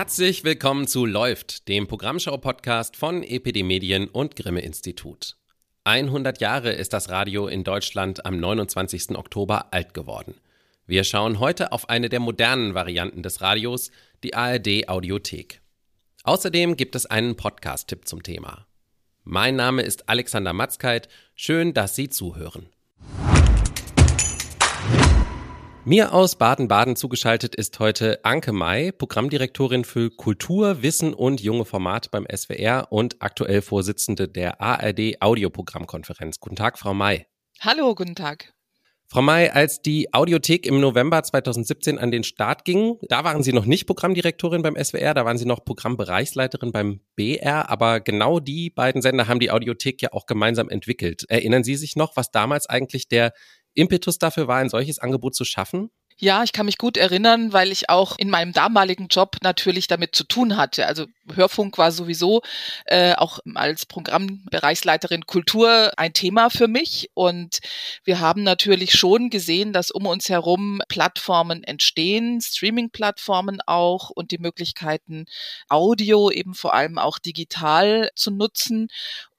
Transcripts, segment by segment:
Herzlich willkommen zu Läuft, dem Programmschau-Podcast von EPD Medien und Grimme Institut. 100 Jahre ist das Radio in Deutschland am 29. Oktober alt geworden. Wir schauen heute auf eine der modernen Varianten des Radios, die ARD Audiothek. Außerdem gibt es einen Podcast-Tipp zum Thema. Mein Name ist Alexander Matzkeit. Schön, dass Sie zuhören. Mir aus Baden-Baden zugeschaltet ist heute Anke May, Programmdirektorin für Kultur, Wissen und junge Formate beim SWR und aktuell Vorsitzende der ARD Audioprogrammkonferenz. Guten Tag, Frau May. Hallo, guten Tag. Frau May, als die Audiothek im November 2017 an den Start ging, da waren Sie noch nicht Programmdirektorin beim SWR, da waren Sie noch Programmbereichsleiterin beim BR, aber genau die beiden Sender haben die Audiothek ja auch gemeinsam entwickelt. Erinnern Sie sich noch, was damals eigentlich der Impetus dafür war, ein solches Angebot zu schaffen? Ja, ich kann mich gut erinnern, weil ich auch in meinem damaligen Job natürlich damit zu tun hatte. Also Hörfunk war sowieso äh, auch als Programmbereichsleiterin Kultur ein Thema für mich. Und wir haben natürlich schon gesehen, dass um uns herum Plattformen entstehen, Streaming-Plattformen auch und die Möglichkeiten, Audio eben vor allem auch digital zu nutzen.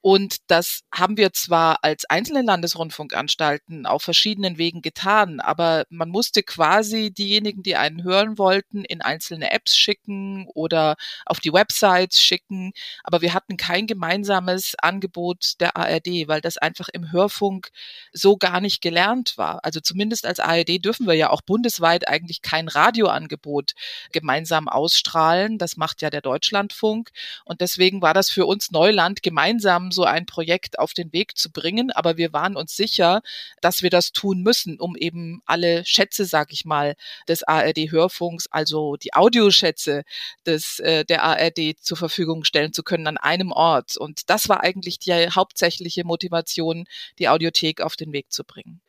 Und das haben wir zwar als einzelne Landesrundfunkanstalten auf verschiedenen Wegen getan, aber man musste quasi diejenigen, die einen hören wollten, in einzelne Apps schicken oder auf die Websites schicken. Aber wir hatten kein gemeinsames Angebot der ARD, weil das einfach im Hörfunk so gar nicht gelernt war. Also zumindest als ARD dürfen wir ja auch bundesweit eigentlich kein Radioangebot gemeinsam ausstrahlen. Das macht ja der Deutschlandfunk. Und deswegen war das für uns Neuland gemeinsam so ein Projekt auf den Weg zu bringen. Aber wir waren uns sicher, dass wir das tun müssen, um eben alle Schätze, sag ich mal, des ARD-Hörfunks, also die Audioschätze des, äh, der ARD zur Verfügung stellen zu können an einem Ort. Und das war eigentlich die hauptsächliche Motivation, die Audiothek auf den Weg zu bringen.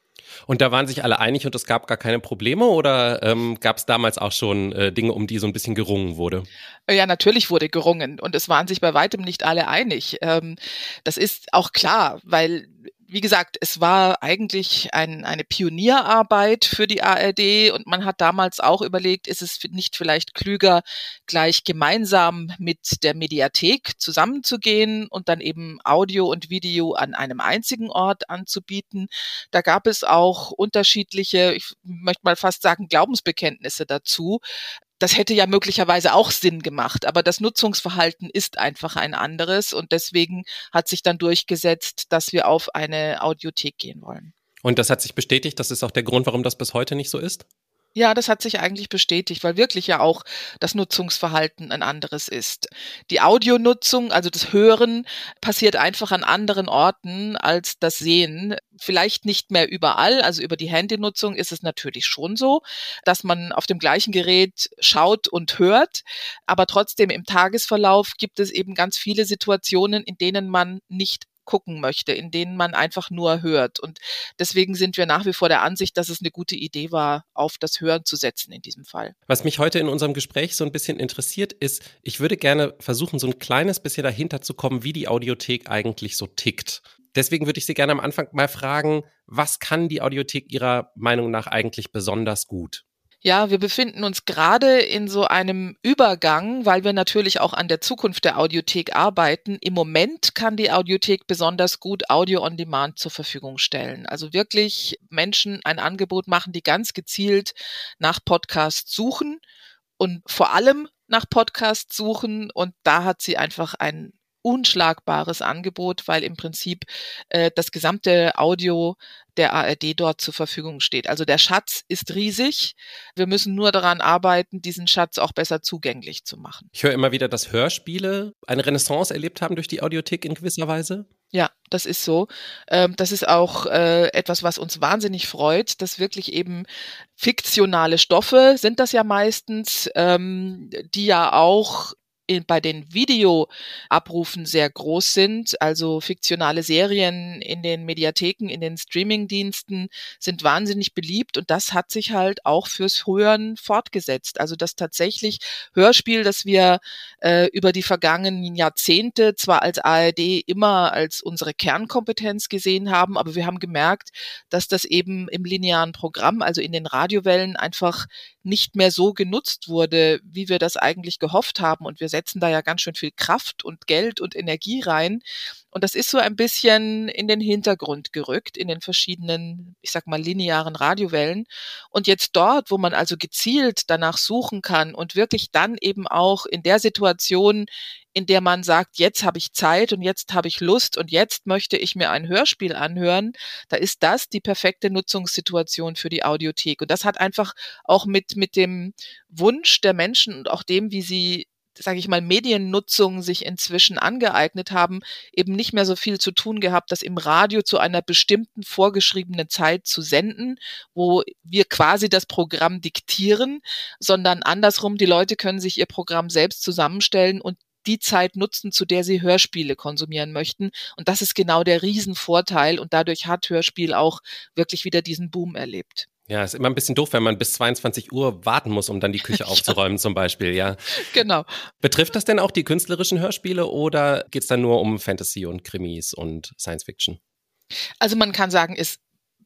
Und da waren sich alle einig und es gab gar keine Probleme oder ähm, gab es damals auch schon äh, Dinge, um die so ein bisschen gerungen wurde? Ja, natürlich wurde gerungen und es waren sich bei weitem nicht alle einig. Ähm, das ist auch klar, weil wie gesagt, es war eigentlich ein, eine Pionierarbeit für die ARD und man hat damals auch überlegt, ist es nicht vielleicht klüger, gleich gemeinsam mit der Mediathek zusammenzugehen und dann eben Audio und Video an einem einzigen Ort anzubieten. Da gab es auch unterschiedliche, ich möchte mal fast sagen, Glaubensbekenntnisse dazu das hätte ja möglicherweise auch Sinn gemacht, aber das Nutzungsverhalten ist einfach ein anderes und deswegen hat sich dann durchgesetzt, dass wir auf eine Audiothek gehen wollen. Und das hat sich bestätigt, das ist auch der Grund, warum das bis heute nicht so ist? Ja, das hat sich eigentlich bestätigt, weil wirklich ja auch das Nutzungsverhalten ein anderes ist. Die Audionutzung, also das Hören, passiert einfach an anderen Orten als das Sehen. Vielleicht nicht mehr überall, also über die Handynutzung ist es natürlich schon so, dass man auf dem gleichen Gerät schaut und hört, aber trotzdem im Tagesverlauf gibt es eben ganz viele Situationen, in denen man nicht gucken möchte, in denen man einfach nur hört. Und deswegen sind wir nach wie vor der Ansicht, dass es eine gute Idee war, auf das Hören zu setzen in diesem Fall. Was mich heute in unserem Gespräch so ein bisschen interessiert, ist, ich würde gerne versuchen, so ein kleines bisschen dahinter zu kommen, wie die Audiothek eigentlich so tickt. Deswegen würde ich Sie gerne am Anfang mal fragen, was kann die Audiothek Ihrer Meinung nach eigentlich besonders gut? Ja, wir befinden uns gerade in so einem Übergang, weil wir natürlich auch an der Zukunft der Audiothek arbeiten. Im Moment kann die Audiothek besonders gut Audio on Demand zur Verfügung stellen. Also wirklich Menschen ein Angebot machen, die ganz gezielt nach Podcasts suchen und vor allem nach Podcasts suchen. Und da hat sie einfach ein unschlagbares Angebot, weil im Prinzip äh, das gesamte Audio der ARD dort zur Verfügung steht. Also der Schatz ist riesig. Wir müssen nur daran arbeiten, diesen Schatz auch besser zugänglich zu machen. Ich höre immer wieder, dass Hörspiele eine Renaissance erlebt haben durch die Audiothek in gewisser Weise. Ja, das ist so. Ähm, das ist auch äh, etwas, was uns wahnsinnig freut, dass wirklich eben fiktionale Stoffe sind das ja meistens, ähm, die ja auch in, bei den Videoabrufen sehr groß sind. Also fiktionale Serien in den Mediatheken, in den Streamingdiensten sind wahnsinnig beliebt und das hat sich halt auch fürs Hören fortgesetzt. Also das tatsächlich Hörspiel, das wir äh, über die vergangenen Jahrzehnte zwar als ARD immer als unsere Kernkompetenz gesehen haben, aber wir haben gemerkt, dass das eben im linearen Programm, also in den Radiowellen einfach nicht mehr so genutzt wurde, wie wir das eigentlich gehofft haben. Und wir setzen da ja ganz schön viel Kraft und Geld und Energie rein. Und das ist so ein bisschen in den Hintergrund gerückt in den verschiedenen, ich sag mal, linearen Radiowellen. Und jetzt dort, wo man also gezielt danach suchen kann und wirklich dann eben auch in der Situation, in der man sagt, jetzt habe ich Zeit und jetzt habe ich Lust und jetzt möchte ich mir ein Hörspiel anhören, da ist das die perfekte Nutzungssituation für die Audiothek. Und das hat einfach auch mit, mit dem Wunsch der Menschen und auch dem, wie sie sage ich mal, Mediennutzung sich inzwischen angeeignet haben, eben nicht mehr so viel zu tun gehabt, das im Radio zu einer bestimmten vorgeschriebenen Zeit zu senden, wo wir quasi das Programm diktieren, sondern andersrum, die Leute können sich ihr Programm selbst zusammenstellen und die Zeit nutzen, zu der sie Hörspiele konsumieren möchten. Und das ist genau der Riesenvorteil. Und dadurch hat Hörspiel auch wirklich wieder diesen Boom erlebt. Ja, ist immer ein bisschen doof, wenn man bis 22 Uhr warten muss, um dann die Küche aufzuräumen, zum Beispiel, ja. Genau. Betrifft das denn auch die künstlerischen Hörspiele oder geht es dann nur um Fantasy und Krimis und Science Fiction? Also man kann sagen, es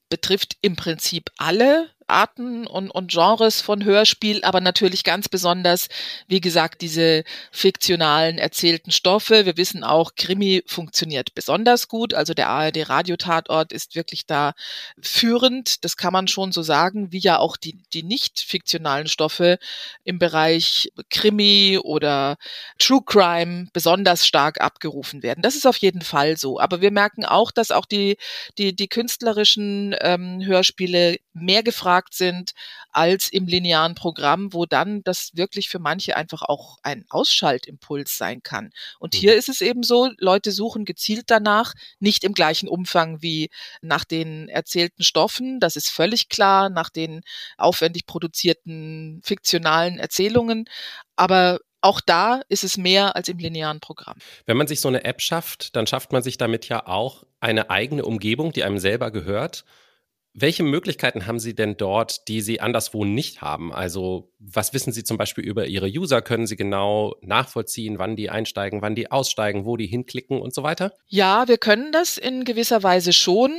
betrifft im Prinzip alle Arten und, und Genres von Hörspiel, aber natürlich ganz besonders, wie gesagt, diese fiktionalen erzählten Stoffe. Wir wissen auch, Krimi funktioniert besonders gut. Also der ARD Radiotatort ist wirklich da führend. Das kann man schon so sagen, wie ja auch die, die nicht fiktionalen Stoffe im Bereich Krimi oder True Crime besonders stark abgerufen werden. Das ist auf jeden Fall so. Aber wir merken auch, dass auch die, die, die künstlerischen ähm, Hörspiele mehr gefragt sind als im linearen Programm, wo dann das wirklich für manche einfach auch ein Ausschaltimpuls sein kann. Und hier mhm. ist es eben so, Leute suchen gezielt danach, nicht im gleichen Umfang wie nach den erzählten Stoffen, das ist völlig klar, nach den aufwendig produzierten fiktionalen Erzählungen, aber auch da ist es mehr als im linearen Programm. Wenn man sich so eine App schafft, dann schafft man sich damit ja auch eine eigene Umgebung, die einem selber gehört. Welche Möglichkeiten haben Sie denn dort, die Sie anderswo nicht haben? Also was wissen Sie zum Beispiel über Ihre User? Können Sie genau nachvollziehen, wann die einsteigen, wann die aussteigen, wo die hinklicken und so weiter? Ja, wir können das in gewisser Weise schon.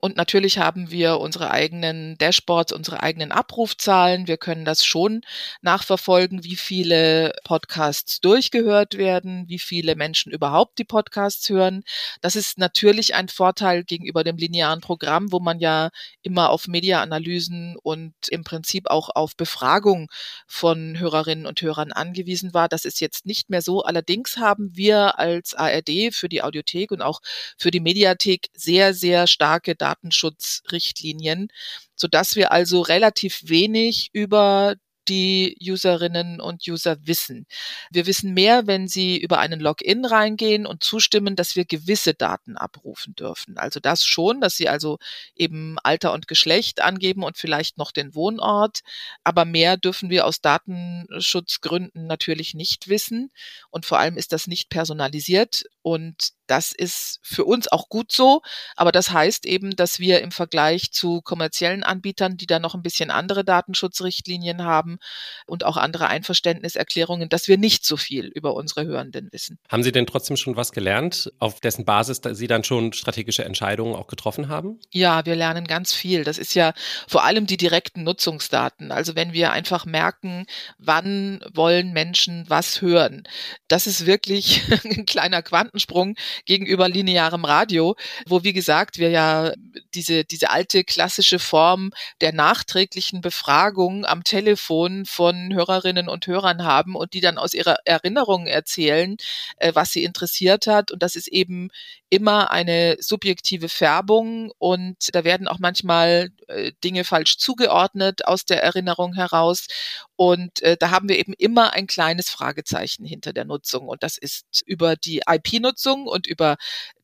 Und natürlich haben wir unsere eigenen Dashboards, unsere eigenen Abrufzahlen. Wir können das schon nachverfolgen, wie viele Podcasts durchgehört werden, wie viele Menschen überhaupt die Podcasts hören. Das ist natürlich ein Vorteil gegenüber dem linearen Programm, wo man ja immer auf Media-Analysen und im Prinzip auch auf Befragung von Hörerinnen und Hörern angewiesen war. Das ist jetzt nicht mehr so. Allerdings haben wir als ARD für die Audiothek und auch für die Mediathek sehr, sehr starke Datenschutzrichtlinien, sodass wir also relativ wenig über die Userinnen und User wissen. Wir wissen mehr, wenn sie über einen Login reingehen und zustimmen, dass wir gewisse Daten abrufen dürfen. Also das schon, dass sie also eben Alter und Geschlecht angeben und vielleicht noch den Wohnort. Aber mehr dürfen wir aus Datenschutzgründen natürlich nicht wissen. Und vor allem ist das nicht personalisiert. Und das ist für uns auch gut so, aber das heißt eben, dass wir im Vergleich zu kommerziellen Anbietern, die da noch ein bisschen andere Datenschutzrichtlinien haben und auch andere Einverständniserklärungen, dass wir nicht so viel über unsere Hörenden wissen. Haben Sie denn trotzdem schon was gelernt, auf dessen Basis Sie dann schon strategische Entscheidungen auch getroffen haben? Ja, wir lernen ganz viel. Das ist ja vor allem die direkten Nutzungsdaten. Also wenn wir einfach merken, wann wollen Menschen was hören. Das ist wirklich ein kleiner Quantensprung gegenüber linearem Radio, wo wie gesagt wir ja diese, diese alte klassische Form der nachträglichen Befragung am Telefon von Hörerinnen und Hörern haben und die dann aus ihrer Erinnerung erzählen, äh, was sie interessiert hat. Und das ist eben immer eine subjektive Färbung und da werden auch manchmal äh, Dinge falsch zugeordnet aus der Erinnerung heraus. Und äh, da haben wir eben immer ein kleines Fragezeichen hinter der Nutzung. Und das ist über die IP-Nutzung und über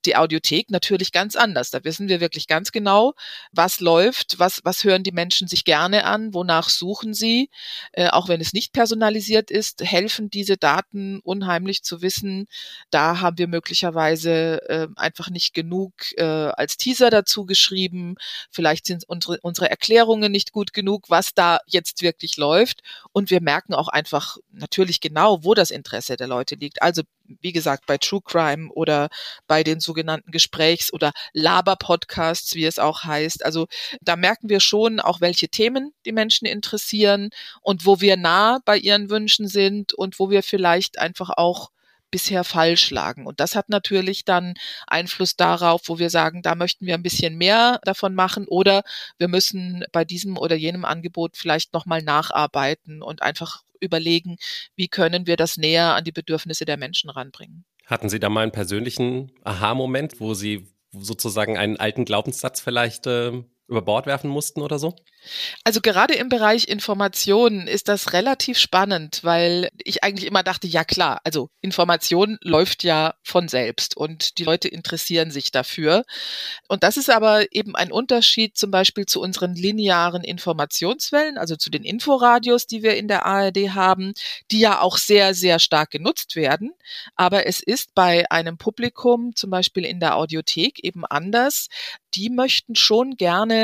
die Audiothek natürlich ganz anders. Da wissen wir wirklich ganz genau, was läuft, was, was hören die Menschen sich gerne an, wonach suchen sie. Äh, auch wenn es nicht personalisiert ist, helfen diese Daten unheimlich zu wissen. Da haben wir möglicherweise äh, einfach nicht genug äh, als Teaser dazu geschrieben. Vielleicht sind unsere, unsere Erklärungen nicht gut genug, was da jetzt wirklich läuft. Und wir merken auch einfach natürlich genau, wo das Interesse der Leute liegt. Also wie gesagt, bei True Crime oder bei den sogenannten Gesprächs- oder Laber-Podcasts, wie es auch heißt. Also da merken wir schon auch, welche Themen die Menschen interessieren und wo wir nah bei ihren Wünschen sind und wo wir vielleicht einfach auch bisher falsch lagen. Und das hat natürlich dann Einfluss darauf, wo wir sagen, da möchten wir ein bisschen mehr davon machen oder wir müssen bei diesem oder jenem Angebot vielleicht nochmal nacharbeiten und einfach überlegen, wie können wir das näher an die Bedürfnisse der Menschen ranbringen. Hatten Sie da mal einen persönlichen Aha-Moment, wo Sie sozusagen einen alten Glaubenssatz vielleicht äh, über Bord werfen mussten oder so? Also gerade im Bereich Informationen ist das relativ spannend, weil ich eigentlich immer dachte, ja klar, also Information läuft ja von selbst und die Leute interessieren sich dafür. Und das ist aber eben ein Unterschied zum Beispiel zu unseren linearen Informationswellen, also zu den Inforadios, die wir in der ARD haben, die ja auch sehr, sehr stark genutzt werden. Aber es ist bei einem Publikum, zum Beispiel in der Audiothek, eben anders. Die möchten schon gerne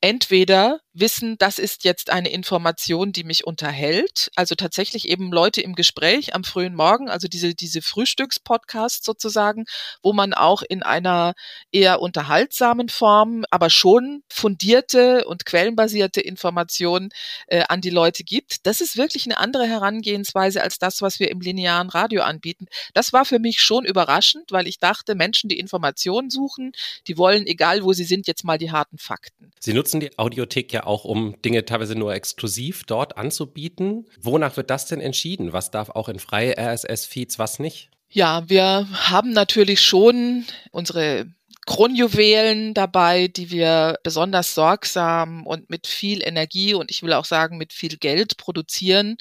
entweder wissen, das ist jetzt eine Information, die mich unterhält. Also tatsächlich eben Leute im Gespräch am frühen Morgen, also diese, diese Frühstückspodcasts sozusagen, wo man auch in einer eher unterhaltsamen Form, aber schon fundierte und quellenbasierte Informationen äh, an die Leute gibt. Das ist wirklich eine andere Herangehensweise als das, was wir im linearen Radio anbieten. Das war für mich schon überraschend, weil ich dachte, Menschen, die Informationen suchen, die wollen, egal wo sie sind, jetzt mal die harten Fakten. Sie nutzen die Audiothek ja auch, um Dinge teilweise nur exklusiv dort anzubieten. Wonach wird das denn entschieden? Was darf auch in freie RSS-Feeds, was nicht? Ja, wir haben natürlich schon unsere Kronjuwelen dabei, die wir besonders sorgsam und mit viel Energie und ich will auch sagen mit viel Geld produzieren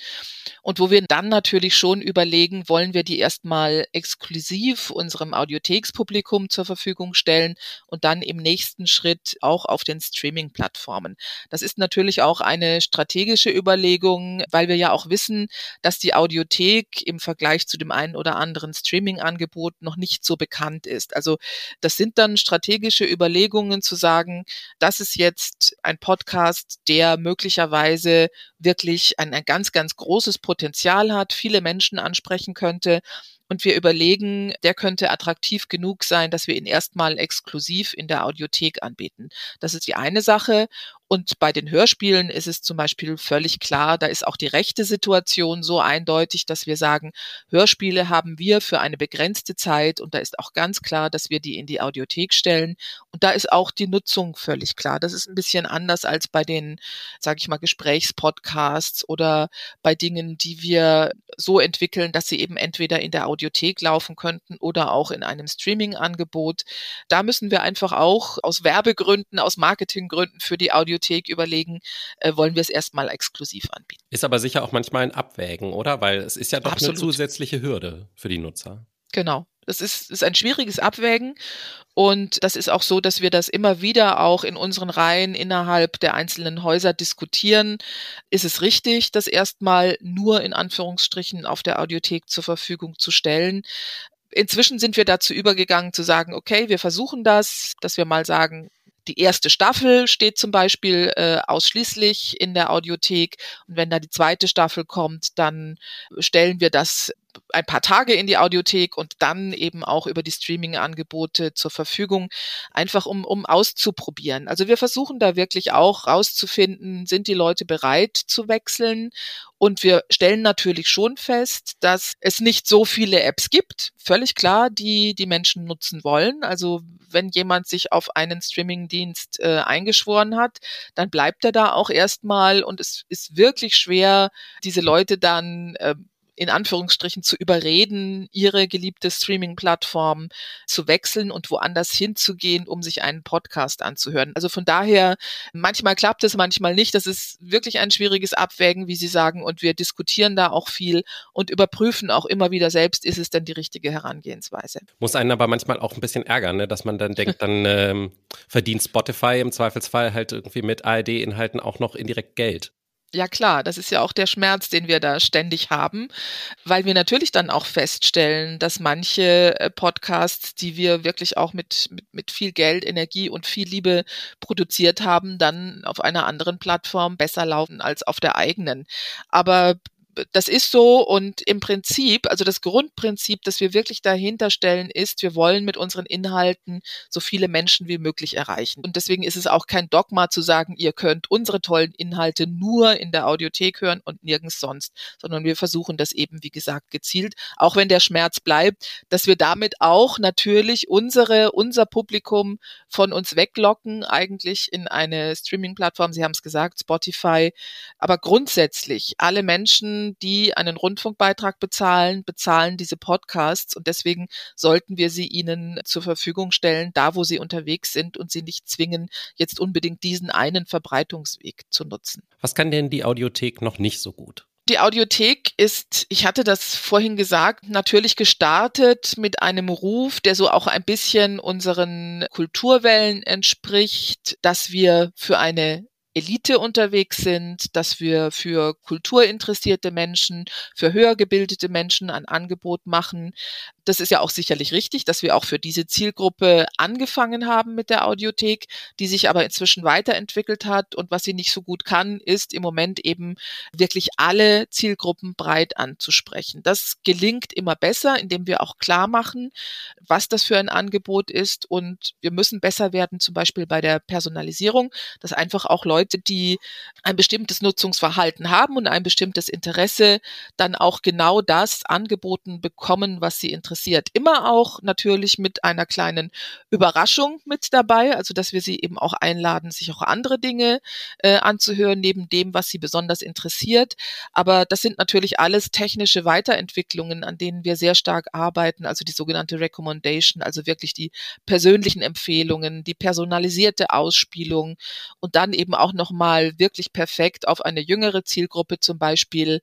und wo wir dann natürlich schon überlegen, wollen wir die erstmal exklusiv unserem Audiothekspublikum zur Verfügung stellen und dann im nächsten Schritt auch auf den Streaming-Plattformen. Das ist natürlich auch eine strategische Überlegung, weil wir ja auch wissen, dass die Audiothek im Vergleich zu dem einen oder anderen Streaming-Angebot noch nicht so bekannt ist. Also das sind dann strategische Überlegungen zu sagen, das ist jetzt ein Podcast, der möglicherweise wirklich ein, ein ganz, ganz großes Potenzial hat, viele Menschen ansprechen könnte und wir überlegen, der könnte attraktiv genug sein, dass wir ihn erstmal exklusiv in der Audiothek anbieten. Das ist die eine Sache. Und bei den Hörspielen ist es zum Beispiel völlig klar, da ist auch die rechte Situation so eindeutig, dass wir sagen, Hörspiele haben wir für eine begrenzte Zeit und da ist auch ganz klar, dass wir die in die Audiothek stellen. Und da ist auch die Nutzung völlig klar. Das ist ein bisschen anders als bei den, sage ich mal, Gesprächspodcasts oder bei Dingen, die wir so entwickeln, dass sie eben entweder in der Audiothek laufen könnten oder auch in einem Streaming-Angebot. Da müssen wir einfach auch aus Werbegründen, aus Marketinggründen für die Audiothek Bibliothek überlegen, äh, wollen wir es erstmal exklusiv anbieten. Ist aber sicher auch manchmal ein Abwägen, oder? Weil es ist ja doch Absolut. eine zusätzliche Hürde für die Nutzer. Genau. Das ist, ist ein schwieriges Abwägen. Und das ist auch so, dass wir das immer wieder auch in unseren Reihen innerhalb der einzelnen Häuser diskutieren. Ist es richtig, das erstmal nur in Anführungsstrichen auf der Audiothek zur Verfügung zu stellen? Inzwischen sind wir dazu übergegangen zu sagen, okay, wir versuchen das, dass wir mal sagen, die erste Staffel steht zum Beispiel äh, ausschließlich in der Audiothek. Und wenn da die zweite Staffel kommt, dann stellen wir das ein paar Tage in die Audiothek und dann eben auch über die Streaming-Angebote zur Verfügung, einfach um, um auszuprobieren. Also wir versuchen da wirklich auch rauszufinden, sind die Leute bereit zu wechseln und wir stellen natürlich schon fest, dass es nicht so viele Apps gibt, völlig klar, die die Menschen nutzen wollen. Also wenn jemand sich auf einen Streamingdienst äh, eingeschworen hat, dann bleibt er da auch erstmal und es ist wirklich schwer, diese Leute dann äh, in Anführungsstrichen zu überreden, ihre geliebte Streaming-Plattform zu wechseln und woanders hinzugehen, um sich einen Podcast anzuhören. Also von daher, manchmal klappt es, manchmal nicht. Das ist wirklich ein schwieriges Abwägen, wie Sie sagen, und wir diskutieren da auch viel und überprüfen auch immer wieder selbst, ist es denn die richtige Herangehensweise. Muss einen aber manchmal auch ein bisschen ärgern, ne? dass man dann denkt, dann ähm, verdient Spotify im Zweifelsfall halt irgendwie mit ARD-Inhalten auch noch indirekt Geld. Ja klar, das ist ja auch der Schmerz, den wir da ständig haben, weil wir natürlich dann auch feststellen, dass manche äh, Podcasts, die wir wirklich auch mit, mit, mit viel Geld, Energie und viel Liebe produziert haben, dann auf einer anderen Plattform besser laufen als auf der eigenen. Aber das ist so und im Prinzip, also das Grundprinzip, das wir wirklich dahinter stellen, ist, wir wollen mit unseren Inhalten so viele Menschen wie möglich erreichen. Und deswegen ist es auch kein Dogma zu sagen, ihr könnt unsere tollen Inhalte nur in der Audiothek hören und nirgends sonst, sondern wir versuchen das eben, wie gesagt, gezielt, auch wenn der Schmerz bleibt, dass wir damit auch natürlich unsere, unser Publikum von uns weglocken, eigentlich in eine Streaming-Plattform. Sie haben es gesagt, Spotify. Aber grundsätzlich alle Menschen, die einen Rundfunkbeitrag bezahlen, bezahlen diese Podcasts und deswegen sollten wir sie ihnen zur Verfügung stellen, da wo sie unterwegs sind und sie nicht zwingen, jetzt unbedingt diesen einen Verbreitungsweg zu nutzen. Was kann denn die Audiothek noch nicht so gut? Die Audiothek ist, ich hatte das vorhin gesagt, natürlich gestartet mit einem Ruf, der so auch ein bisschen unseren Kulturwellen entspricht, dass wir für eine Elite unterwegs sind, dass wir für kulturinteressierte Menschen, für höher gebildete Menschen ein Angebot machen, das ist ja auch sicherlich richtig, dass wir auch für diese Zielgruppe angefangen haben mit der Audiothek, die sich aber inzwischen weiterentwickelt hat. Und was sie nicht so gut kann, ist im Moment eben wirklich alle Zielgruppen breit anzusprechen. Das gelingt immer besser, indem wir auch klar machen, was das für ein Angebot ist. Und wir müssen besser werden, zum Beispiel bei der Personalisierung, dass einfach auch Leute, die ein bestimmtes Nutzungsverhalten haben und ein bestimmtes Interesse, dann auch genau das angeboten bekommen, was sie interessiert. Immer auch natürlich mit einer kleinen Überraschung mit dabei, also dass wir sie eben auch einladen, sich auch andere Dinge äh, anzuhören, neben dem, was sie besonders interessiert. Aber das sind natürlich alles technische Weiterentwicklungen, an denen wir sehr stark arbeiten, also die sogenannte Recommendation, also wirklich die persönlichen Empfehlungen, die personalisierte Ausspielung und dann eben auch nochmal wirklich perfekt auf eine jüngere Zielgruppe zum Beispiel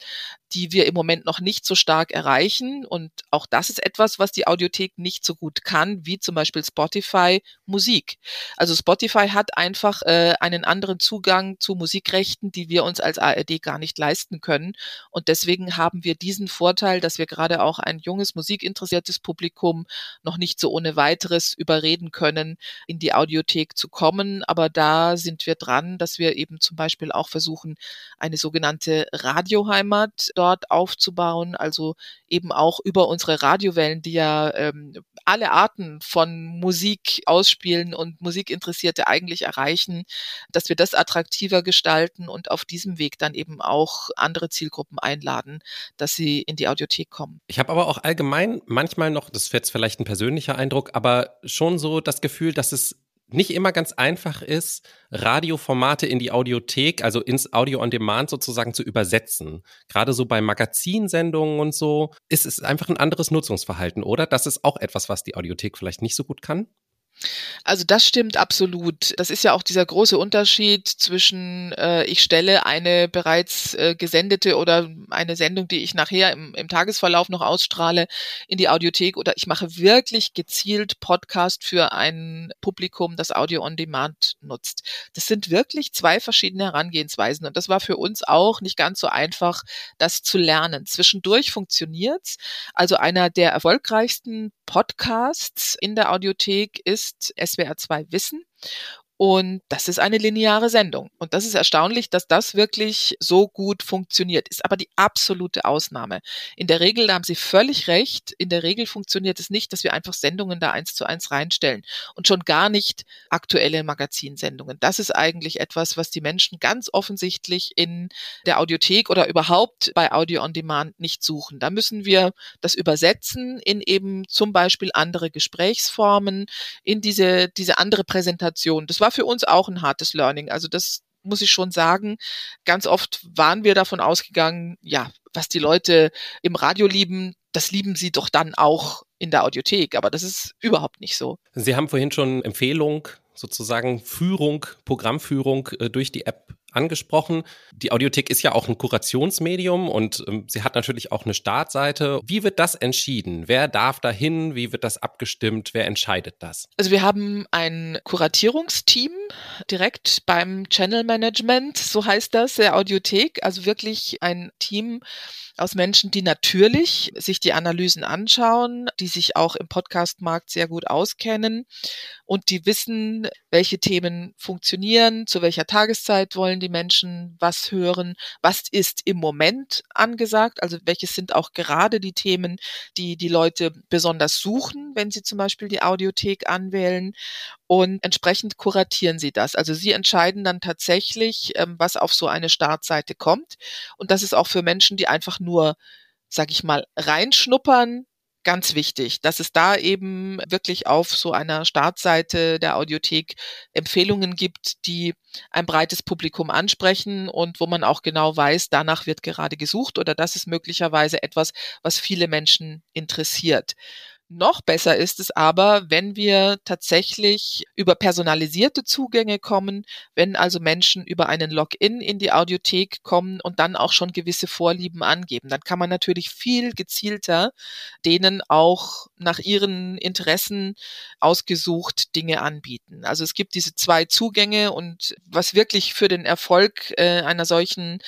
die wir im Moment noch nicht so stark erreichen. Und auch das ist etwas, was die Audiothek nicht so gut kann, wie zum Beispiel Spotify Musik. Also Spotify hat einfach äh, einen anderen Zugang zu Musikrechten, die wir uns als ARD gar nicht leisten können. Und deswegen haben wir diesen Vorteil, dass wir gerade auch ein junges, musikinteressiertes Publikum noch nicht so ohne weiteres überreden können, in die Audiothek zu kommen. Aber da sind wir dran, dass wir eben zum Beispiel auch versuchen, eine sogenannte Radioheimat dort aufzubauen, also eben auch über unsere Radiowellen, die ja ähm, alle Arten von Musik ausspielen und Musikinteressierte eigentlich erreichen, dass wir das attraktiver gestalten und auf diesem Weg dann eben auch andere Zielgruppen einladen, dass sie in die Audiothek kommen. Ich habe aber auch allgemein manchmal noch, das wird jetzt vielleicht ein persönlicher Eindruck, aber schon so das Gefühl, dass es nicht immer ganz einfach ist, Radioformate in die Audiothek, also ins Audio on Demand sozusagen zu übersetzen. Gerade so bei Magazinsendungen und so ist es einfach ein anderes Nutzungsverhalten, oder? Das ist auch etwas, was die Audiothek vielleicht nicht so gut kann. Also das stimmt absolut. Das ist ja auch dieser große Unterschied zwischen, äh, ich stelle eine bereits äh, gesendete oder eine Sendung, die ich nachher im, im Tagesverlauf noch ausstrahle, in die Audiothek oder ich mache wirklich gezielt Podcast für ein Publikum, das Audio on Demand nutzt. Das sind wirklich zwei verschiedene Herangehensweisen und das war für uns auch nicht ganz so einfach, das zu lernen. Zwischendurch funktioniert's. Also einer der erfolgreichsten Podcasts in der Audiothek ist SWR 2 Wissen. Und das ist eine lineare Sendung. Und das ist erstaunlich, dass das wirklich so gut funktioniert. Ist aber die absolute Ausnahme. In der Regel, da haben Sie völlig recht, in der Regel funktioniert es nicht, dass wir einfach Sendungen da eins zu eins reinstellen. Und schon gar nicht aktuelle Magazinsendungen. Das ist eigentlich etwas, was die Menschen ganz offensichtlich in der Audiothek oder überhaupt bei Audio on Demand nicht suchen. Da müssen wir das übersetzen in eben zum Beispiel andere Gesprächsformen, in diese, diese andere Präsentation. Das war war für uns auch ein hartes Learning. Also das muss ich schon sagen. Ganz oft waren wir davon ausgegangen, ja, was die Leute im Radio lieben, das lieben sie doch dann auch in der Audiothek. Aber das ist überhaupt nicht so. Sie haben vorhin schon Empfehlung, sozusagen Führung, Programmführung äh, durch die App angesprochen. Die Audiothek ist ja auch ein Kurationsmedium und ähm, sie hat natürlich auch eine Startseite. Wie wird das entschieden? Wer darf dahin? Wie wird das abgestimmt? Wer entscheidet das? Also wir haben ein Kuratierungsteam direkt beim Channel Management, so heißt das, der Audiothek. Also wirklich ein Team, aus Menschen, die natürlich sich die Analysen anschauen, die sich auch im Podcastmarkt sehr gut auskennen und die wissen, welche Themen funktionieren, zu welcher Tageszeit wollen wollen die Menschen was hören? Was ist im Moment angesagt? Also welches sind auch gerade die Themen, die die Leute besonders suchen, wenn sie zum Beispiel die Audiothek anwählen? Und entsprechend kuratieren sie das. Also sie entscheiden dann tatsächlich, ähm, was auf so eine Startseite kommt. Und das ist auch für Menschen, die einfach nur sag ich mal, reinschnuppern, ganz wichtig, dass es da eben wirklich auf so einer Startseite der Audiothek Empfehlungen gibt, die ein breites Publikum ansprechen und wo man auch genau weiß, danach wird gerade gesucht oder das ist möglicherweise etwas, was viele Menschen interessiert. Noch besser ist es aber, wenn wir tatsächlich über personalisierte Zugänge kommen, wenn also Menschen über einen Login in die Audiothek kommen und dann auch schon gewisse Vorlieben angeben. Dann kann man natürlich viel gezielter denen auch nach ihren Interessen ausgesucht Dinge anbieten. Also es gibt diese zwei Zugänge und was wirklich für den Erfolg äh, einer solchen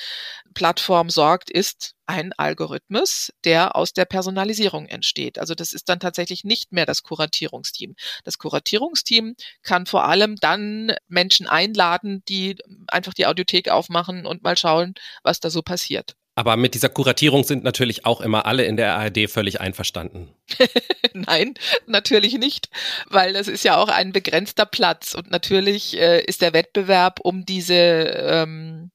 Plattform sorgt, ist ein Algorithmus, der aus der Personalisierung entsteht. Also das ist dann tatsächlich nicht mehr das Kuratierungsteam. Das Kuratierungsteam kann vor allem dann Menschen einladen, die einfach die Audiothek aufmachen und mal schauen, was da so passiert. Aber mit dieser Kuratierung sind natürlich auch immer alle in der ARD völlig einverstanden. Nein, natürlich nicht, weil das ist ja auch ein begrenzter Platz und natürlich äh, ist der Wettbewerb um diese ähm,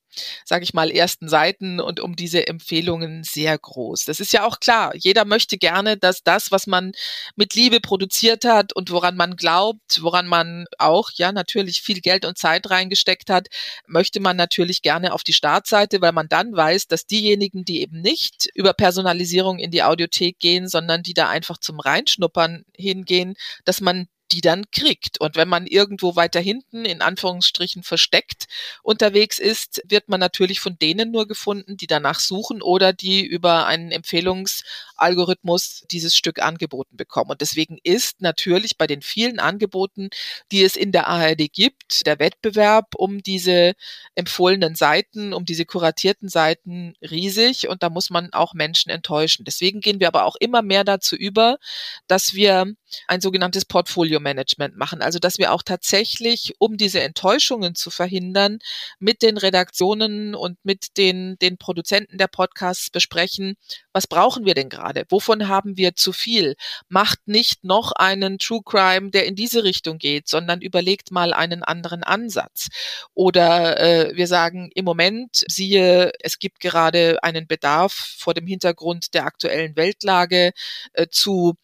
sage ich mal, ersten Seiten und um diese Empfehlungen sehr groß. Das ist ja auch klar. Jeder möchte gerne, dass das, was man mit Liebe produziert hat und woran man glaubt, woran man auch, ja, natürlich viel Geld und Zeit reingesteckt hat, möchte man natürlich gerne auf die Startseite, weil man dann weiß, dass diejenigen, die eben nicht über Personalisierung in die Audiothek gehen, sondern die da einfach zum Reinschnuppern hingehen, dass man die dann kriegt. Und wenn man irgendwo weiter hinten, in Anführungsstrichen versteckt unterwegs ist, wird man natürlich von denen nur gefunden, die danach suchen oder die über einen Empfehlungsalgorithmus dieses Stück angeboten bekommen. Und deswegen ist natürlich bei den vielen Angeboten, die es in der ARD gibt, der Wettbewerb um diese empfohlenen Seiten, um diese kuratierten Seiten riesig und da muss man auch Menschen enttäuschen. Deswegen gehen wir aber auch immer mehr dazu über, dass wir ein sogenanntes Portfolio-Management machen. Also dass wir auch tatsächlich, um diese Enttäuschungen zu verhindern, mit den Redaktionen und mit den, den Produzenten der Podcasts besprechen, was brauchen wir denn gerade? Wovon haben wir zu viel? Macht nicht noch einen True Crime, der in diese Richtung geht, sondern überlegt mal einen anderen Ansatz. Oder äh, wir sagen im Moment, siehe, es gibt gerade einen Bedarf vor dem Hintergrund der aktuellen Weltlage äh, zu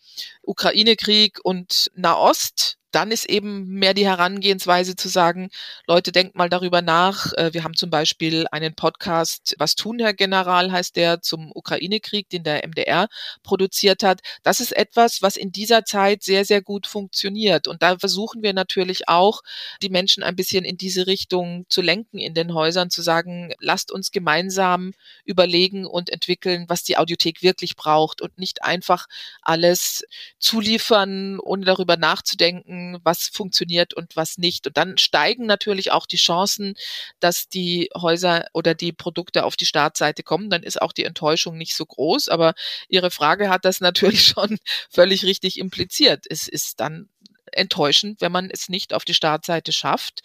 Ukraine-Krieg und Nahost dann ist eben mehr die Herangehensweise zu sagen, Leute, denkt mal darüber nach. Äh, wir haben zum Beispiel einen Podcast, Was tun, Herr General, heißt der, zum Ukraine-Krieg, den der MDR produziert hat. Das ist etwas, was in dieser Zeit sehr, sehr gut funktioniert. Und da versuchen wir natürlich auch, die Menschen ein bisschen in diese Richtung zu lenken in den Häusern, zu sagen, lasst uns gemeinsam überlegen und entwickeln, was die Audiothek wirklich braucht und nicht einfach alles zuliefern, ohne darüber nachzudenken, was funktioniert und was nicht. Und dann steigen natürlich auch die Chancen, dass die Häuser oder die Produkte auf die Startseite kommen. Dann ist auch die Enttäuschung nicht so groß. Aber Ihre Frage hat das natürlich schon völlig richtig impliziert. Es ist dann enttäuschend, wenn man es nicht auf die Startseite schafft.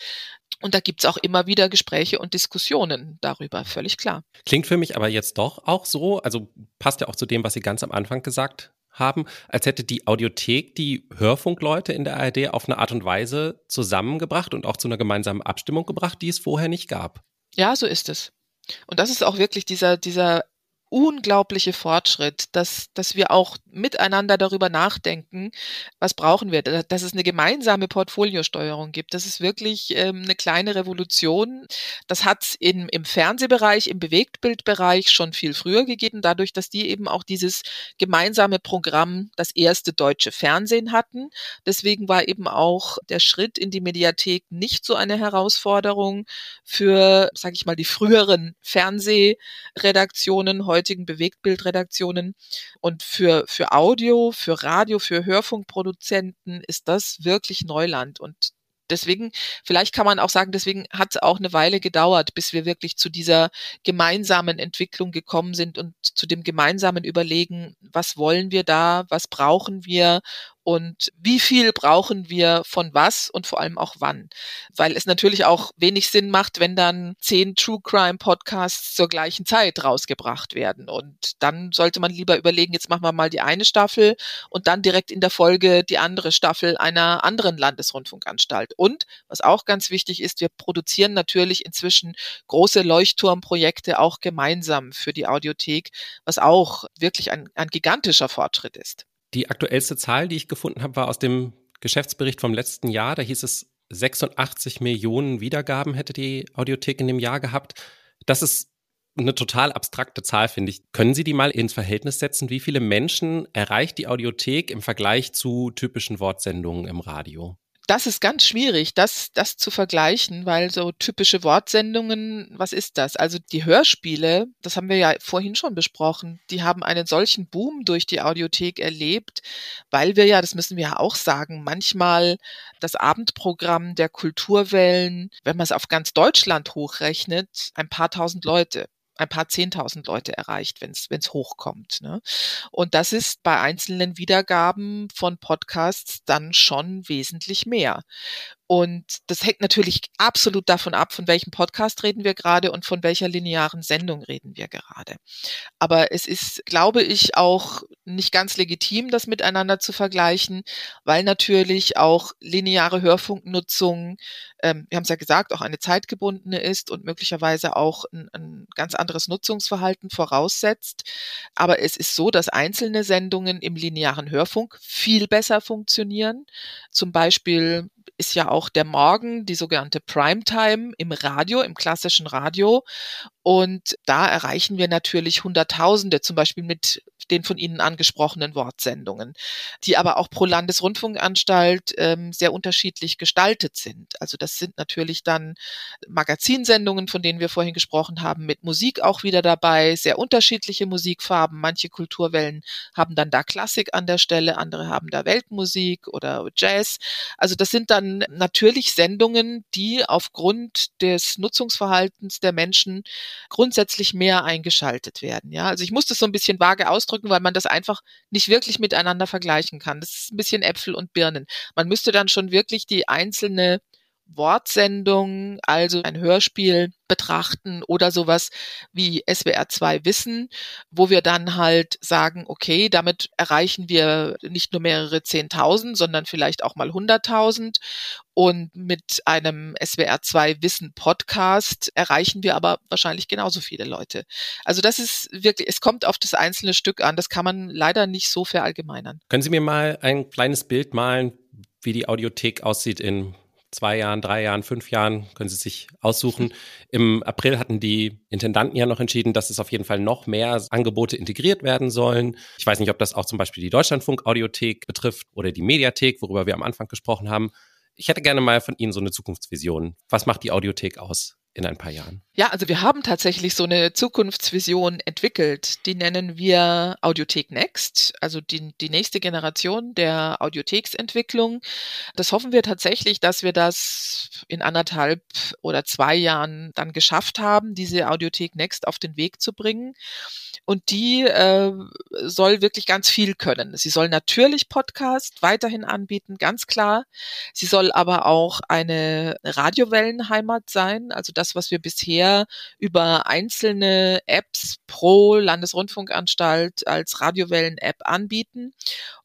Und da gibt's auch immer wieder Gespräche und Diskussionen darüber, völlig klar. Klingt für mich aber jetzt doch auch so, also passt ja auch zu dem, was Sie ganz am Anfang gesagt haben, als hätte die Audiothek die Hörfunkleute in der ARD auf eine Art und Weise zusammengebracht und auch zu einer gemeinsamen Abstimmung gebracht, die es vorher nicht gab. Ja, so ist es. Und das ist auch wirklich dieser, dieser unglaubliche Fortschritt, dass, dass wir auch miteinander darüber nachdenken, was brauchen wir, dass es eine gemeinsame Portfoliosteuerung gibt. Das ist wirklich ähm, eine kleine Revolution. Das hat es im Fernsehbereich, im Bewegtbildbereich schon viel früher gegeben, dadurch, dass die eben auch dieses gemeinsame Programm, das erste deutsche Fernsehen hatten. Deswegen war eben auch der Schritt in die Mediathek nicht so eine Herausforderung für, sage ich mal, die früheren Fernsehredaktionen. Heute heutigen Bewegtbildredaktionen. Und für, für Audio, für Radio, für Hörfunkproduzenten ist das wirklich Neuland. Und deswegen, vielleicht kann man auch sagen, deswegen hat es auch eine Weile gedauert, bis wir wirklich zu dieser gemeinsamen Entwicklung gekommen sind und zu dem gemeinsamen Überlegen, was wollen wir da, was brauchen wir und wie viel brauchen wir von was und vor allem auch wann. Weil es natürlich auch wenig Sinn macht, wenn dann zehn True Crime Podcasts zur gleichen Zeit rausgebracht werden. Und dann sollte man lieber überlegen, jetzt machen wir mal die eine Staffel und dann direkt in der Folge die andere Staffel einer anderen Landesrundfunkanstalt. Und was auch ganz wichtig ist, wir produzieren natürlich inzwischen große Leuchtturmprojekte auch gemeinsam für die Audiothek, was auch wirklich ein, ein gigantischer Fortschritt ist. Die aktuellste Zahl, die ich gefunden habe, war aus dem Geschäftsbericht vom letzten Jahr. Da hieß es, 86 Millionen Wiedergaben hätte die Audiothek in dem Jahr gehabt. Das ist eine total abstrakte Zahl, finde ich. Können Sie die mal ins Verhältnis setzen? Wie viele Menschen erreicht die Audiothek im Vergleich zu typischen Wortsendungen im Radio? Das ist ganz schwierig, das, das zu vergleichen, weil so typische Wortsendungen, was ist das? Also die Hörspiele, das haben wir ja vorhin schon besprochen, die haben einen solchen Boom durch die Audiothek erlebt, weil wir ja, das müssen wir ja auch sagen, manchmal das Abendprogramm der Kulturwellen, wenn man es auf ganz Deutschland hochrechnet, ein paar tausend Leute ein paar Zehntausend Leute erreicht, wenn es hochkommt. Ne? Und das ist bei einzelnen Wiedergaben von Podcasts dann schon wesentlich mehr. Und das hängt natürlich absolut davon ab, von welchem Podcast reden wir gerade und von welcher linearen Sendung reden wir gerade. Aber es ist, glaube ich, auch nicht ganz legitim, das miteinander zu vergleichen, weil natürlich auch lineare Hörfunknutzung, ähm, wir haben es ja gesagt, auch eine zeitgebundene ist und möglicherweise auch ein, ein ganz anderes Nutzungsverhalten voraussetzt. Aber es ist so, dass einzelne Sendungen im linearen Hörfunk viel besser funktionieren. Zum Beispiel ist ja auch der Morgen, die sogenannte Primetime im Radio, im klassischen Radio. Und da erreichen wir natürlich Hunderttausende, zum Beispiel mit den von Ihnen angesprochenen Wortsendungen, die aber auch pro Landesrundfunkanstalt ähm, sehr unterschiedlich gestaltet sind. Also das sind natürlich dann Magazinsendungen, von denen wir vorhin gesprochen haben, mit Musik auch wieder dabei, sehr unterschiedliche Musikfarben. Manche Kulturwellen haben dann da Klassik an der Stelle, andere haben da Weltmusik oder Jazz. Also das sind dann natürlich Sendungen, die aufgrund des Nutzungsverhaltens der Menschen grundsätzlich mehr eingeschaltet werden. Ja, also ich muss das so ein bisschen vage ausdrücken weil man das einfach nicht wirklich miteinander vergleichen kann. Das ist ein bisschen Äpfel und Birnen. Man müsste dann schon wirklich die einzelne Wortsendung, also ein Hörspiel betrachten oder sowas wie SWR 2 Wissen, wo wir dann halt sagen, okay, damit erreichen wir nicht nur mehrere Zehntausend, sondern vielleicht auch mal hunderttausend. Und mit einem SWR 2 Wissen Podcast erreichen wir aber wahrscheinlich genauso viele Leute. Also das ist wirklich, es kommt auf das einzelne Stück an. Das kann man leider nicht so verallgemeinern. Können Sie mir mal ein kleines Bild malen, wie die Audiothek aussieht in zwei Jahren, drei Jahren, fünf Jahren, können Sie sich aussuchen. Im April hatten die Intendanten ja noch entschieden, dass es auf jeden Fall noch mehr Angebote integriert werden sollen. Ich weiß nicht, ob das auch zum Beispiel die Deutschlandfunk-Audiothek betrifft oder die Mediathek, worüber wir am Anfang gesprochen haben. Ich hätte gerne mal von Ihnen so eine Zukunftsvision. Was macht die Audiothek aus? In ein paar Jahren? Ja, also wir haben tatsächlich so eine Zukunftsvision entwickelt. Die nennen wir Audiothek Next, also die, die nächste Generation der Audiotheksentwicklung. Das hoffen wir tatsächlich, dass wir das in anderthalb oder zwei Jahren dann geschafft haben, diese Audiothek Next auf den Weg zu bringen und die äh, soll wirklich ganz viel können. Sie soll natürlich Podcast weiterhin anbieten, ganz klar. Sie soll aber auch eine Radiowellenheimat sein, also das, was wir bisher über einzelne Apps pro Landesrundfunkanstalt als Radiowellen-App anbieten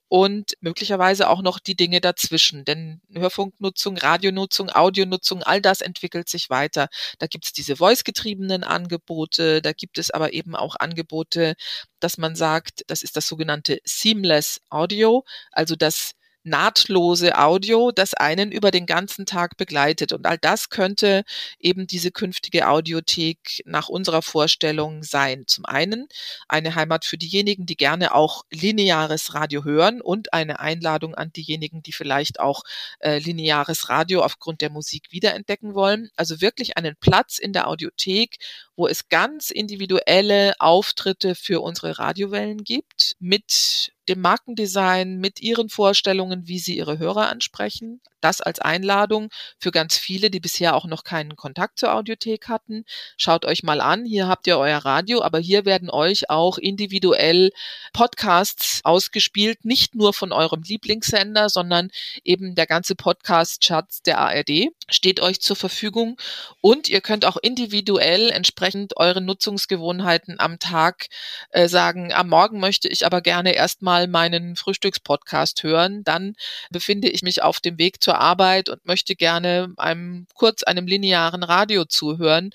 und möglicherweise auch noch die Dinge dazwischen. Denn Hörfunknutzung, Radionutzung, Audionutzung, all das entwickelt sich weiter. Da gibt es diese voice-getriebenen Angebote, da gibt es aber eben auch Angebote, dass man sagt, das ist das sogenannte Seamless Audio, also das nahtlose Audio, das einen über den ganzen Tag begleitet. Und all das könnte eben diese künftige Audiothek nach unserer Vorstellung sein. Zum einen eine Heimat für diejenigen, die gerne auch lineares Radio hören und eine Einladung an diejenigen, die vielleicht auch äh, lineares Radio aufgrund der Musik wiederentdecken wollen. Also wirklich einen Platz in der Audiothek, wo es ganz individuelle Auftritte für unsere Radiowellen gibt mit dem Markendesign, mit ihren Vorstellungen, wie sie ihre Hörer ansprechen. Das als Einladung für ganz viele, die bisher auch noch keinen Kontakt zur Audiothek hatten. Schaut euch mal an, hier habt ihr euer Radio, aber hier werden euch auch individuell Podcasts ausgespielt, nicht nur von eurem Lieblingssender, sondern eben der ganze Podcast-Schatz der ARD steht euch zur Verfügung und ihr könnt auch individuell entsprechend eure Nutzungsgewohnheiten am Tag äh, sagen, am Morgen möchte ich aber gerne erstmal meinen Frühstückspodcast hören, dann befinde ich mich auf dem Weg zur Arbeit und möchte gerne einem kurz einem linearen Radio zuhören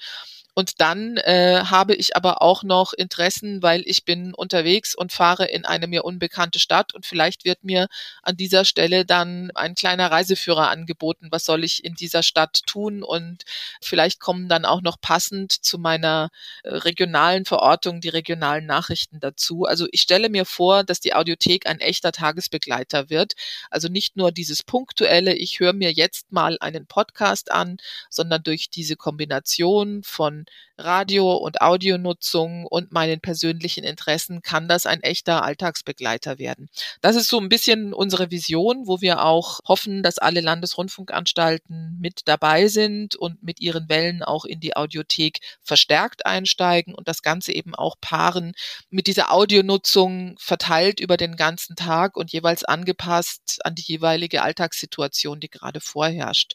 und dann äh, habe ich aber auch noch Interessen, weil ich bin unterwegs und fahre in eine mir unbekannte Stadt und vielleicht wird mir an dieser Stelle dann ein kleiner Reiseführer angeboten. Was soll ich in dieser Stadt tun? Und vielleicht kommen dann auch noch passend zu meiner äh, regionalen Verortung die regionalen Nachrichten dazu. Also ich stelle mir vor, dass die Audiothek ein echter Tagesbegleiter wird. Also nicht nur dieses punktuelle, ich höre mir jetzt mal einen Podcast an, sondern durch diese Kombination von Radio- und Audionutzung und meinen persönlichen Interessen kann das ein echter Alltagsbegleiter werden. Das ist so ein bisschen unsere Vision, wo wir auch hoffen, dass alle Landesrundfunkanstalten mit dabei sind und mit ihren Wellen auch in die Audiothek verstärkt einsteigen und das Ganze eben auch paaren mit dieser Audionutzung verteilt über den ganzen Tag und jeweils angepasst an die jeweilige Alltagssituation, die gerade vorherrscht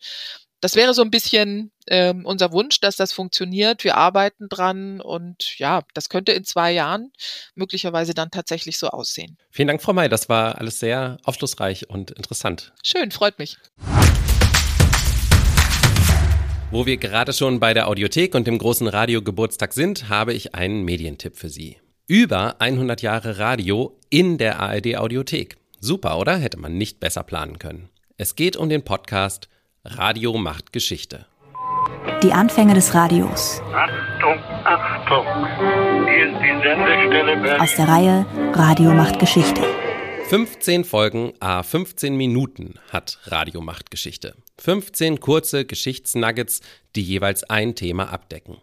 das wäre so ein bisschen ähm, unser Wunsch, dass das funktioniert. Wir arbeiten dran und ja, das könnte in zwei Jahren möglicherweise dann tatsächlich so aussehen. Vielen Dank, Frau May. Das war alles sehr aufschlussreich und interessant. Schön, freut mich. Wo wir gerade schon bei der Audiothek und dem großen Radiogeburtstag sind, habe ich einen Medientipp für Sie. Über 100 Jahre Radio in der ARD Audiothek. Super, oder? Hätte man nicht besser planen können. Es geht um den Podcast Radio macht Geschichte. Die Anfänge des Radios. Achtung, Achtung! Hier ist die Sendestelle Berlin. Aus der Reihe Radio macht Geschichte. 15 Folgen, a 15 Minuten hat Radio macht Geschichte. 15 kurze Geschichtsnuggets, die jeweils ein Thema abdecken.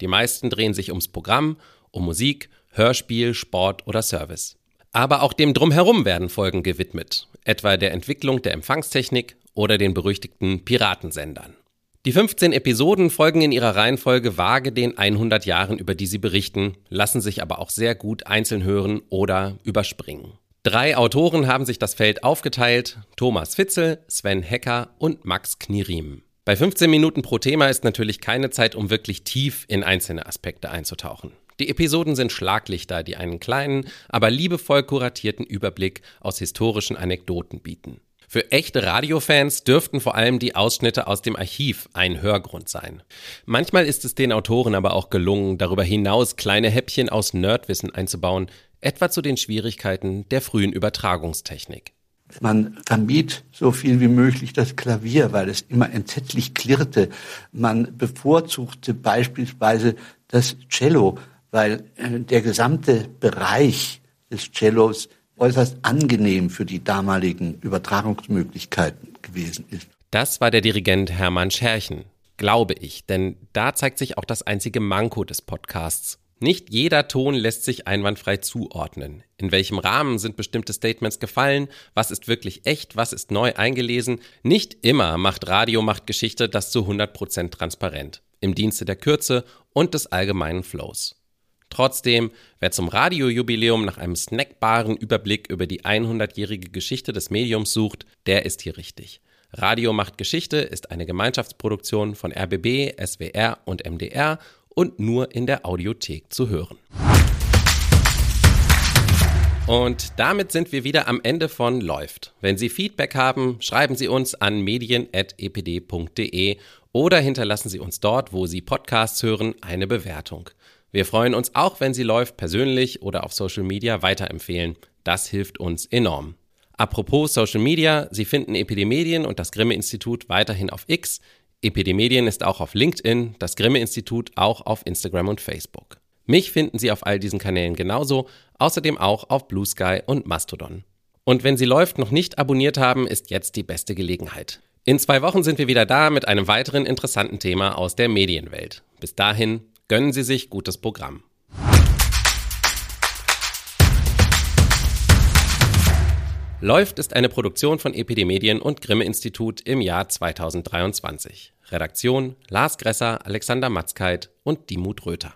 Die meisten drehen sich ums Programm, um Musik, Hörspiel, Sport oder Service. Aber auch dem Drumherum werden Folgen gewidmet, etwa der Entwicklung der Empfangstechnik, oder den berüchtigten Piratensendern. Die 15 Episoden folgen in ihrer Reihenfolge vage den 100 Jahren, über die sie berichten, lassen sich aber auch sehr gut einzeln hören oder überspringen. Drei Autoren haben sich das Feld aufgeteilt: Thomas Fitzel, Sven Hecker und Max Kniriem. Bei 15 Minuten pro Thema ist natürlich keine Zeit, um wirklich tief in einzelne Aspekte einzutauchen. Die Episoden sind Schlaglichter, die einen kleinen, aber liebevoll kuratierten Überblick aus historischen Anekdoten bieten. Für echte Radiofans dürften vor allem die Ausschnitte aus dem Archiv ein Hörgrund sein. Manchmal ist es den Autoren aber auch gelungen, darüber hinaus kleine Häppchen aus Nerdwissen einzubauen, etwa zu den Schwierigkeiten der frühen Übertragungstechnik. Man vermied so viel wie möglich das Klavier, weil es immer entsetzlich klirrte. Man bevorzugte beispielsweise das Cello, weil äh, der gesamte Bereich des Cellos äußerst angenehm für die damaligen Übertragungsmöglichkeiten gewesen ist. Das war der Dirigent Hermann Scherchen, glaube ich, denn da zeigt sich auch das einzige Manko des Podcasts. Nicht jeder Ton lässt sich einwandfrei zuordnen. In welchem Rahmen sind bestimmte Statements gefallen? Was ist wirklich echt? Was ist neu eingelesen? Nicht immer macht Radio macht Geschichte das zu 100% transparent. Im Dienste der Kürze und des allgemeinen Flows. Trotzdem, wer zum Radiojubiläum nach einem snackbaren Überblick über die 100-jährige Geschichte des Mediums sucht, der ist hier richtig. Radio macht Geschichte ist eine Gemeinschaftsproduktion von RBB, SWR und MDR und nur in der Audiothek zu hören. Und damit sind wir wieder am Ende von Läuft. Wenn Sie Feedback haben, schreiben Sie uns an medien.epd.de oder hinterlassen Sie uns dort, wo Sie Podcasts hören, eine Bewertung. Wir freuen uns auch, wenn Sie läuft persönlich oder auf Social Media weiterempfehlen. Das hilft uns enorm. Apropos Social Media, Sie finden Epidemedien und das Grimme Institut weiterhin auf X. Epidemedien ist auch auf LinkedIn, das Grimme Institut auch auf Instagram und Facebook. Mich finden Sie auf all diesen Kanälen genauso, außerdem auch auf Blue Sky und Mastodon. Und wenn Sie läuft noch nicht abonniert haben, ist jetzt die beste Gelegenheit. In zwei Wochen sind wir wieder da mit einem weiteren interessanten Thema aus der Medienwelt. Bis dahin, Gönnen Sie sich gutes Programm. Läuft ist eine Produktion von EPD Medien und Grimme Institut im Jahr 2023. Redaktion Lars Gresser, Alexander Matzkeit und Dimut Röther.